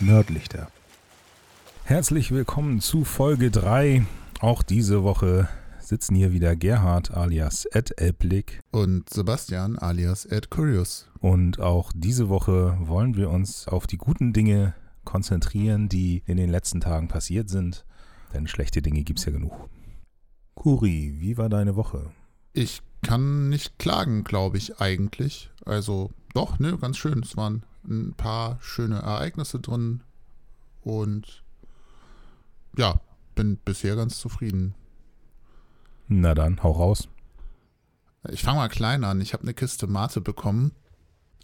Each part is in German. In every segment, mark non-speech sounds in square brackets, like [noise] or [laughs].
Nördlichter. Herzlich willkommen zu Folge 3. Auch diese Woche sitzen hier wieder Gerhard alias Ed Elblick und Sebastian alias Ed Curious. Und auch diese Woche wollen wir uns auf die guten Dinge konzentrieren, die in den letzten Tagen passiert sind. Denn schlechte Dinge gibt es ja genug. Kuri, wie war deine Woche? Ich kann nicht klagen, glaube ich, eigentlich. Also doch, ne, ganz schön. Es waren ein paar schöne Ereignisse drin. Und ja, bin bisher ganz zufrieden. Na dann, hau raus. Ich fange mal klein an. Ich habe eine Kiste Mate bekommen.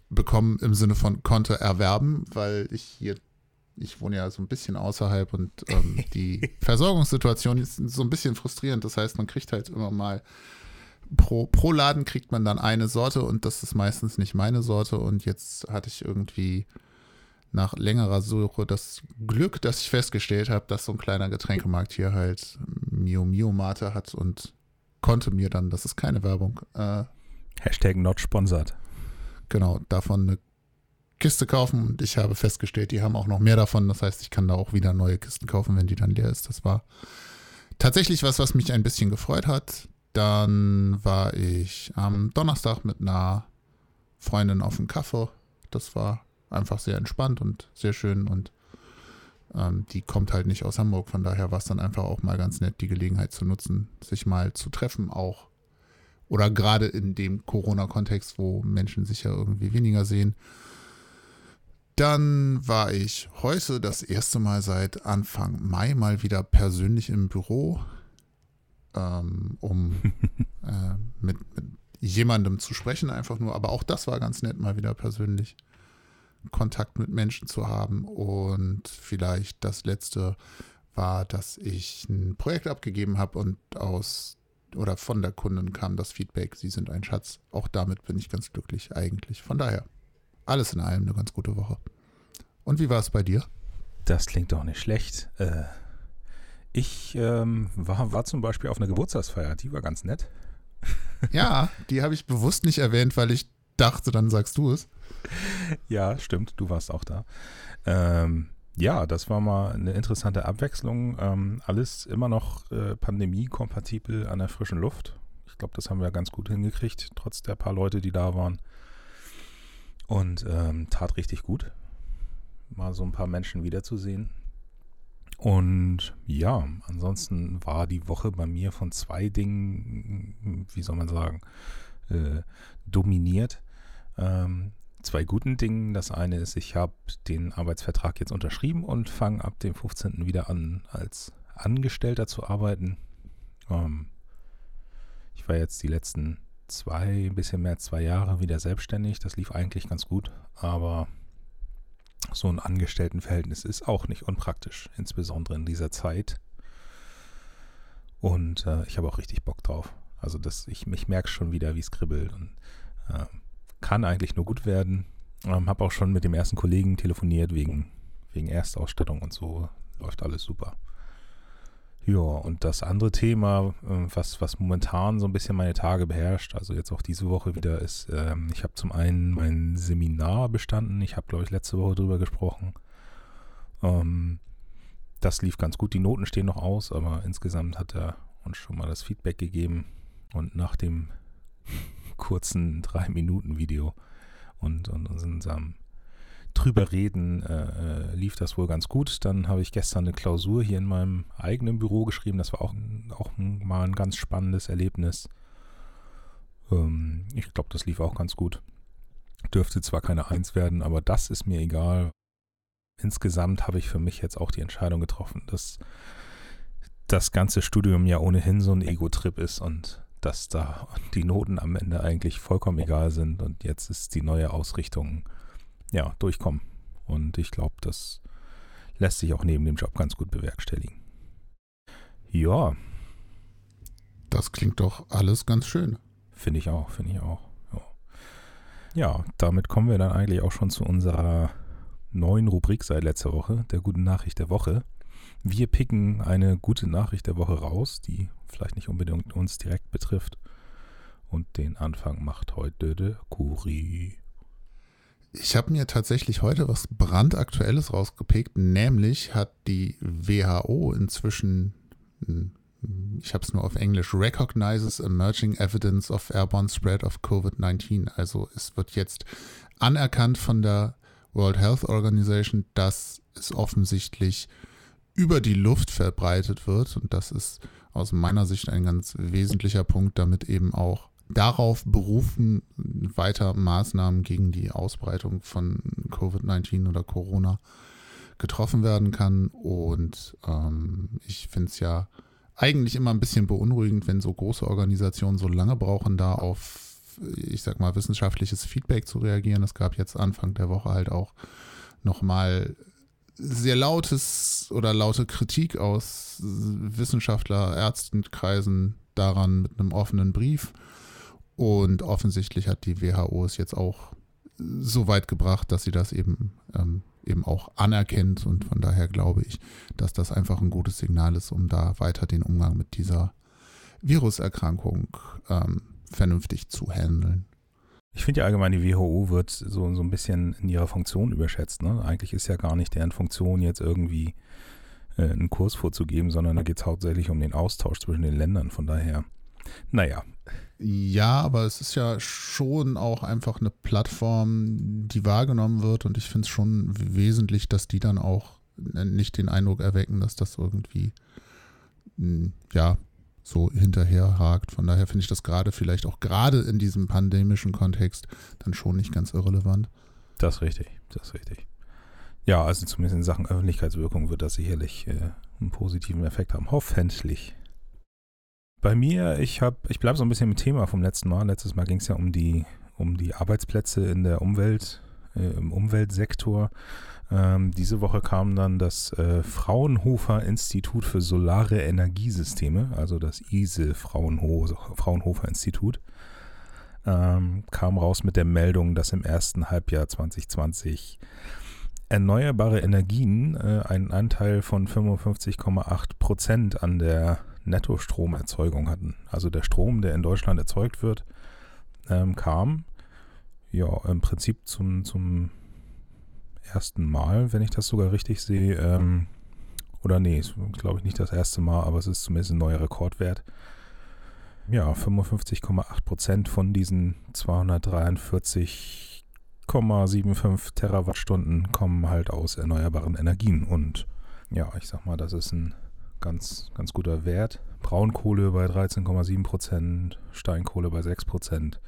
Bekommen im Sinne von konnte erwerben, weil ich hier, ich wohne ja so ein bisschen außerhalb und ähm, die [laughs] Versorgungssituation ist so ein bisschen frustrierend. Das heißt, man kriegt halt immer mal pro, pro Laden kriegt man dann eine Sorte und das ist meistens nicht meine Sorte. Und jetzt hatte ich irgendwie nach längerer Suche das Glück, dass ich festgestellt habe, dass so ein kleiner Getränkemarkt hier halt Mio Mio Mate hat und konnte mir dann, das ist keine Werbung. Äh, Hashtag not sponsored. Genau, davon eine Kiste kaufen und ich habe festgestellt, die haben auch noch mehr davon. Das heißt, ich kann da auch wieder neue Kisten kaufen, wenn die dann leer ist. Das war tatsächlich was, was mich ein bisschen gefreut hat. Dann war ich am Donnerstag mit einer Freundin auf dem Kaffee. Das war einfach sehr entspannt und sehr schön und ähm, die kommt halt nicht aus Hamburg. Von daher war es dann einfach auch mal ganz nett, die Gelegenheit zu nutzen, sich mal zu treffen auch. Oder gerade in dem Corona-Kontext, wo Menschen sich ja irgendwie weniger sehen. Dann war ich heute das erste Mal seit Anfang Mai mal wieder persönlich im Büro, ähm, um [laughs] äh, mit, mit jemandem zu sprechen, einfach nur. Aber auch das war ganz nett, mal wieder persönlich. Kontakt mit Menschen zu haben. Und vielleicht das letzte war, dass ich ein Projekt abgegeben habe und aus oder von der Kundin kam das Feedback, sie sind ein Schatz. Auch damit bin ich ganz glücklich eigentlich. Von daher, alles in allem eine ganz gute Woche. Und wie war es bei dir? Das klingt doch nicht schlecht. Äh, ich ähm, war, war zum Beispiel auf einer Geburtstagsfeier, die war ganz nett. Ja, die habe ich bewusst nicht erwähnt, weil ich dachte, dann sagst du es. Ja, stimmt, du warst auch da. Ähm, ja, das war mal eine interessante Abwechslung. Ähm, alles immer noch äh, pandemiekompatibel an der frischen Luft. Ich glaube, das haben wir ganz gut hingekriegt, trotz der paar Leute, die da waren. Und ähm, tat richtig gut, mal so ein paar Menschen wiederzusehen. Und ja, ansonsten war die Woche bei mir von zwei Dingen, wie soll man sagen, äh, dominiert. Ähm, zwei guten Dingen. Das eine ist, ich habe den Arbeitsvertrag jetzt unterschrieben und fange ab dem 15. wieder an, als Angestellter zu arbeiten. Ähm, ich war jetzt die letzten zwei, ein bisschen mehr als zwei Jahre wieder selbstständig. Das lief eigentlich ganz gut, aber so ein Angestelltenverhältnis ist auch nicht unpraktisch, insbesondere in dieser Zeit. Und äh, ich habe auch richtig Bock drauf. Also das, ich, ich merke schon wieder, wie es kribbelt und äh, kann eigentlich nur gut werden. Ähm, habe auch schon mit dem ersten Kollegen telefoniert wegen, wegen Erstausstattung und so. Läuft alles super. Ja, und das andere Thema, äh, was, was momentan so ein bisschen meine Tage beherrscht, also jetzt auch diese Woche wieder, ist, ähm, ich habe zum einen mein Seminar bestanden. Ich habe, glaube ich, letzte Woche drüber gesprochen. Ähm, das lief ganz gut. Die Noten stehen noch aus, aber insgesamt hat er uns schon mal das Feedback gegeben. Und nach dem [laughs] kurzen 3-Minuten-Video und, und unserem drüber reden äh, äh, lief das wohl ganz gut. Dann habe ich gestern eine Klausur hier in meinem eigenen Büro geschrieben. Das war auch, auch mal ein ganz spannendes Erlebnis. Ähm, ich glaube, das lief auch ganz gut. Dürfte zwar keine Eins werden, aber das ist mir egal. Insgesamt habe ich für mich jetzt auch die Entscheidung getroffen, dass das ganze Studium ja ohnehin so ein Ego-Trip ist und dass da die Noten am Ende eigentlich vollkommen egal sind und jetzt ist die neue Ausrichtung ja durchkommen. Und ich glaube, das lässt sich auch neben dem Job ganz gut bewerkstelligen. Ja. Das klingt doch alles ganz schön. Finde ich auch, finde ich auch. Ja. ja, damit kommen wir dann eigentlich auch schon zu unserer neuen Rubrik seit letzter Woche, der guten Nachricht der Woche. Wir picken eine gute Nachricht der Woche raus, die vielleicht nicht unbedingt uns direkt betrifft. Und den Anfang macht heute der Kuri. Ich habe mir tatsächlich heute was brandaktuelles rausgepickt, nämlich hat die WHO inzwischen, hm, ich habe es nur auf Englisch, recognizes emerging evidence of airborne spread of COVID-19. Also es wird jetzt anerkannt von der World Health Organization, dass es offensichtlich über die Luft verbreitet wird. Und das ist aus meiner Sicht ein ganz wesentlicher Punkt, damit eben auch darauf berufen, weiter Maßnahmen gegen die Ausbreitung von Covid-19 oder Corona getroffen werden kann. Und ähm, ich finde es ja eigentlich immer ein bisschen beunruhigend, wenn so große Organisationen so lange brauchen, da auf, ich sag mal, wissenschaftliches Feedback zu reagieren. Es gab jetzt Anfang der Woche halt auch nochmal sehr lautes oder laute Kritik aus Wissenschaftler, Ärztenkreisen daran mit einem offenen Brief. Und offensichtlich hat die WHO es jetzt auch so weit gebracht, dass sie das eben, ähm, eben auch anerkennt. Und von daher glaube ich, dass das einfach ein gutes Signal ist, um da weiter den Umgang mit dieser Viruserkrankung ähm, vernünftig zu handeln. Ich finde ja allgemein, die WHO wird so, so ein bisschen in ihrer Funktion überschätzt. Ne? Eigentlich ist ja gar nicht deren Funktion, jetzt irgendwie äh, einen Kurs vorzugeben, sondern da geht es hauptsächlich um den Austausch zwischen den Ländern. Von daher, naja. Ja, aber es ist ja schon auch einfach eine Plattform, die wahrgenommen wird und ich finde es schon wesentlich, dass die dann auch nicht den Eindruck erwecken, dass das irgendwie, ja, so hinterherhakt. Von daher finde ich das gerade vielleicht auch gerade in diesem pandemischen Kontext dann schon nicht ganz irrelevant. Das ist richtig, das ist richtig. Ja, also zumindest in Sachen Öffentlichkeitswirkung wird das sicherlich äh, einen positiven Effekt haben. Hoffentlich. Bei mir, ich habe, ich bleibe so ein bisschen im Thema vom letzten Mal. Letztes Mal ging es ja um die, um die Arbeitsplätze in der Umwelt, äh, im Umweltsektor. Ähm, diese Woche kam dann das äh, Fraunhofer Institut für Solare Energiesysteme, also das ISE Fraunho Fraunhofer Institut, ähm, kam raus mit der Meldung, dass im ersten Halbjahr 2020 erneuerbare Energien äh, einen Anteil von 55,8 Prozent an der Nettostromerzeugung hatten. Also der Strom, der in Deutschland erzeugt wird, ähm, kam ja im Prinzip zum, zum ersten Mal, wenn ich das sogar richtig sehe. Ähm, oder nee, glaube ich nicht das erste Mal, aber es ist zumindest ein neuer Rekordwert. Ja, 55,8 Prozent von diesen 243,75 Terawattstunden kommen halt aus erneuerbaren Energien. Und ja, ich sag mal, das ist ein ganz, ganz guter Wert. Braunkohle bei 13,7 Prozent, Steinkohle bei 6 Prozent.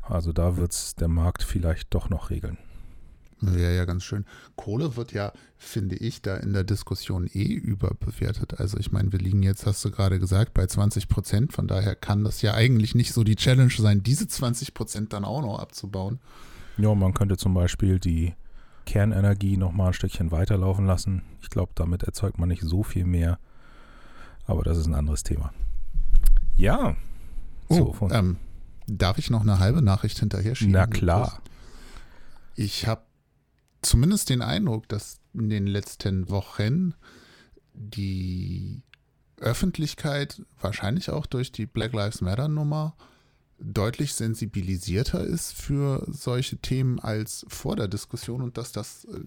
Also da wird es der Markt vielleicht doch noch regeln. Wäre ja ganz schön. Kohle wird ja, finde ich, da in der Diskussion eh überbewertet. Also ich meine, wir liegen jetzt, hast du gerade gesagt, bei 20 Prozent. Von daher kann das ja eigentlich nicht so die Challenge sein, diese 20 Prozent dann auch noch abzubauen. Ja, man könnte zum Beispiel die Kernenergie nochmal ein Stückchen weiterlaufen lassen. Ich glaube, damit erzeugt man nicht so viel mehr. Aber das ist ein anderes Thema. Ja. Oh, so, ähm, darf ich noch eine halbe Nachricht hinterher schieben? Na klar. Ich habe zumindest den Eindruck, dass in den letzten Wochen die Öffentlichkeit, wahrscheinlich auch durch die Black Lives Matter Nummer, deutlich sensibilisierter ist für solche Themen als vor der Diskussion und dass das äh,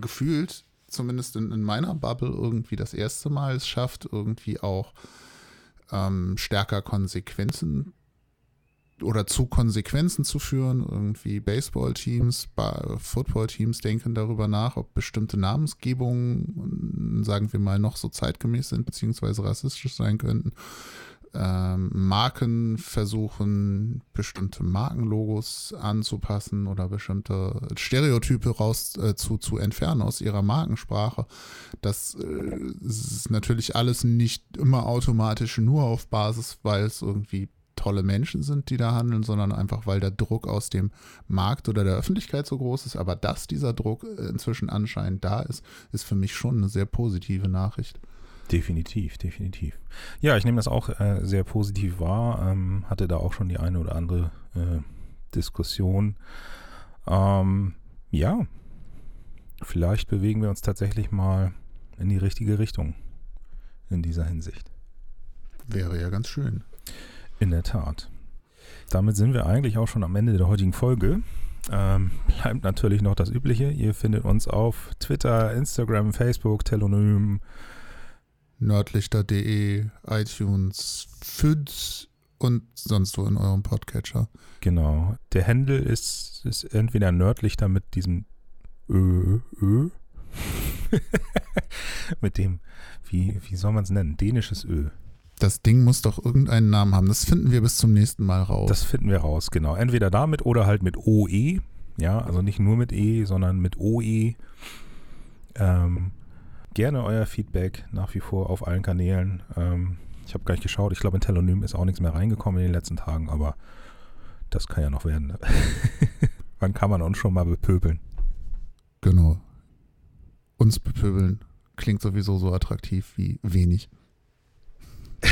gefühlt, zumindest in, in meiner Bubble, irgendwie das erste Mal es schafft, irgendwie auch ähm, stärker Konsequenzen oder zu Konsequenzen zu führen. Irgendwie Baseballteams, Footballteams denken darüber nach, ob bestimmte Namensgebungen, sagen wir mal, noch so zeitgemäß sind, beziehungsweise rassistisch sein könnten. Ähm, Marken versuchen, bestimmte Markenlogos anzupassen oder bestimmte Stereotype raus äh, zu, zu entfernen aus ihrer Markensprache. Das äh, ist natürlich alles nicht immer automatisch nur auf Basis, weil es irgendwie tolle Menschen sind, die da handeln, sondern einfach, weil der Druck aus dem Markt oder der Öffentlichkeit so groß ist. Aber dass dieser Druck äh, inzwischen anscheinend da ist, ist für mich schon eine sehr positive Nachricht. Definitiv, definitiv. Ja, ich nehme das auch äh, sehr positiv wahr. Ähm, hatte da auch schon die eine oder andere äh, Diskussion. Ähm, ja, vielleicht bewegen wir uns tatsächlich mal in die richtige Richtung in dieser Hinsicht. Wäre ja ganz schön. In der Tat. Damit sind wir eigentlich auch schon am Ende der heutigen Folge. Ähm, bleibt natürlich noch das Übliche. Ihr findet uns auf Twitter, Instagram, Facebook, Telonym. Nördlichter.de, iTunes, FÜD und sonst wo in eurem Podcatcher. Genau. Der Handle ist, ist entweder Nördlichter mit diesem Ö, Ö. [laughs] mit dem, wie, wie soll man es nennen? Dänisches Ö. Das Ding muss doch irgendeinen Namen haben. Das finden wir bis zum nächsten Mal raus. Das finden wir raus, genau. Entweder damit oder halt mit OE. Ja, also nicht nur mit E, sondern mit OE. Ähm, gerne euer Feedback nach wie vor auf allen Kanälen. Ähm, ich habe gar nicht geschaut. Ich glaube, in Telonym ist auch nichts mehr reingekommen in den letzten Tagen, aber das kann ja noch werden. Ne? [laughs] Wann kann man uns schon mal bepöbeln? Genau. Uns bepöbeln klingt sowieso so attraktiv wie wenig. [laughs]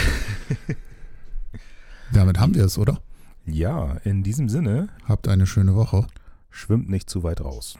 Damit haben wir es, oder? Ja, in diesem Sinne. Habt eine schöne Woche. Schwimmt nicht zu weit raus.